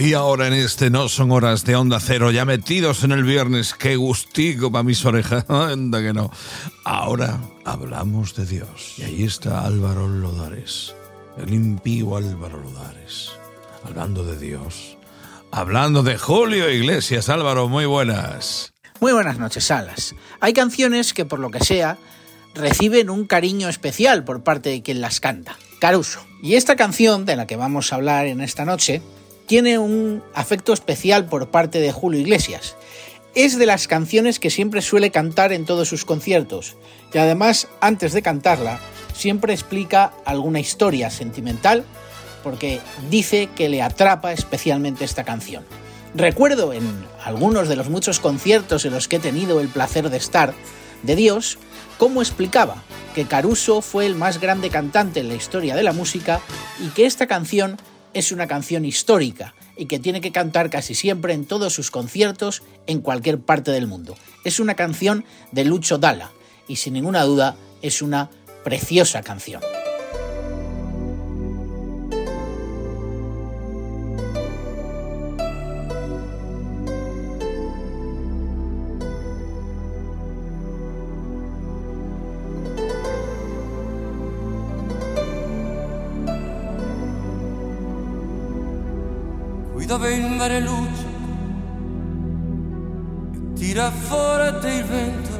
Y ahora en este no son horas de onda cero, ya metidos en el viernes, qué gustico para mis orejas, anda que no. Ahora hablamos de Dios. Y ahí está Álvaro Lodares, el impío Álvaro Lodares, hablando de Dios, hablando de Julio Iglesias. Álvaro, muy buenas. Muy buenas noches, Salas. Hay canciones que por lo que sea reciben un cariño especial por parte de quien las canta, Caruso. Y esta canción de la que vamos a hablar en esta noche tiene un afecto especial por parte de Julio Iglesias. Es de las canciones que siempre suele cantar en todos sus conciertos y además antes de cantarla siempre explica alguna historia sentimental porque dice que le atrapa especialmente esta canción. Recuerdo en algunos de los muchos conciertos en los que he tenido el placer de estar de Dios, cómo explicaba que Caruso fue el más grande cantante en la historia de la música y que esta canción es una canción histórica y que tiene que cantar casi siempre en todos sus conciertos en cualquier parte del mundo. Es una canción de Lucho Dalla y sin ninguna duda es una preciosa canción. Dove il mare luce tira fuori il vento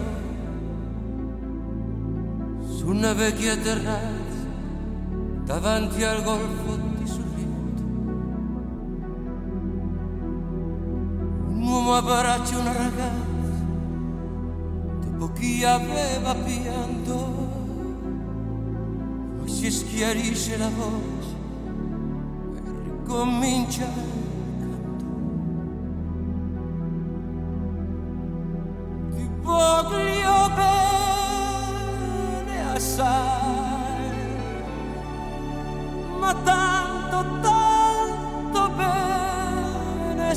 su una vecchia terrazza davanti al golfo di Sorrento. Un uomo abbraccia una ragazza dopo chi aveva pianto, poi si schiarisce la voce e ricomincia tanto, tanto bene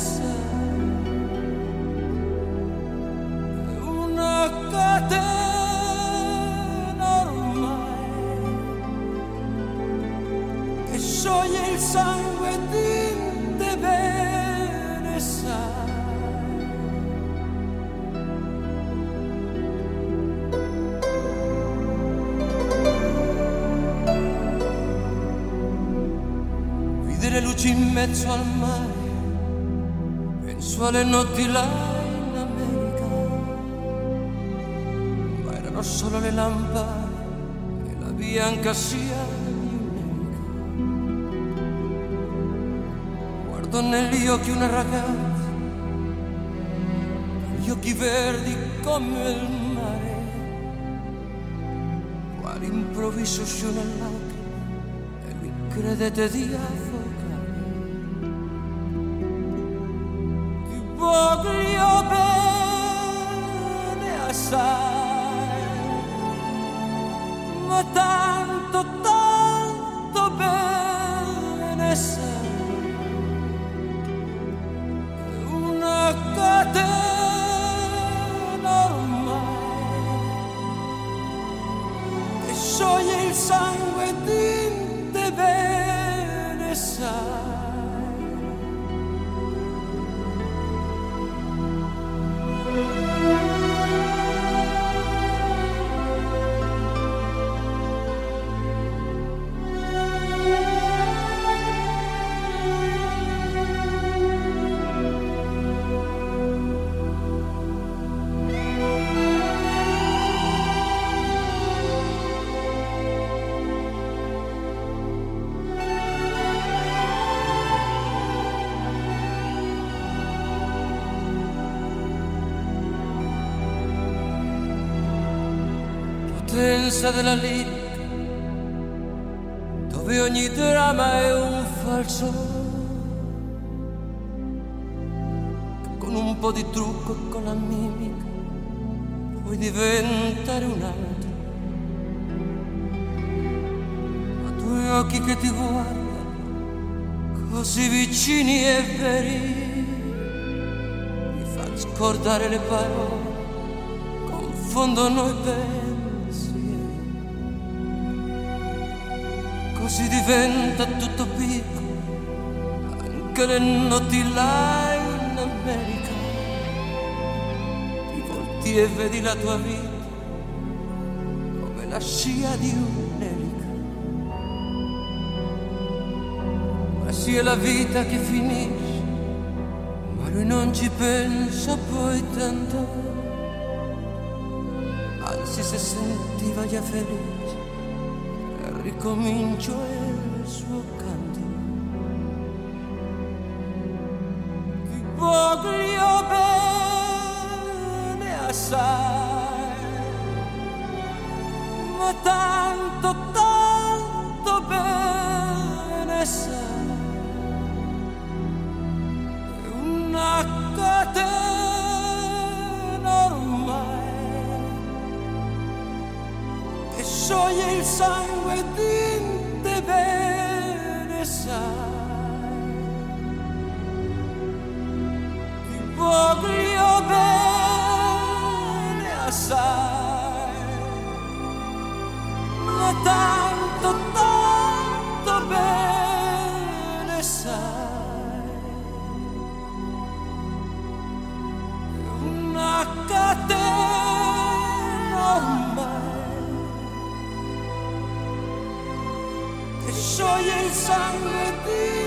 una catena ormai che scioglie il sangue di luci in mezzo al mare, penso alle notti là in America, ma erano solo le lampade e la bianca sia Guardo negli occhi una ragazza, gli occhi verdi come il mare, quale improvviso scione lacrime e mi credete di affogare. Sangue di te bene potenza della lirica, dove ogni dramma è un falso. Con un po' di trucco e con la mimica puoi diventare un altro. Ma due occhi che ti guardano così vicini e veri mi fanno scordare le parole, confondono i pensieri. Così diventa tutto piccolo, che le noti là in America, ti volti e vedi la tua vita come la scia di un'elica. Ma sia la vita che finisce, ma lui non ci pensa poi tanto. Anzi se sentiva già felice, ricomincio il suo canto. Ti voglio bene assai, ma tanto, sangue di te bene sai. Ti voglio bene assai. Ma tanto tanto che scioglie il sangue di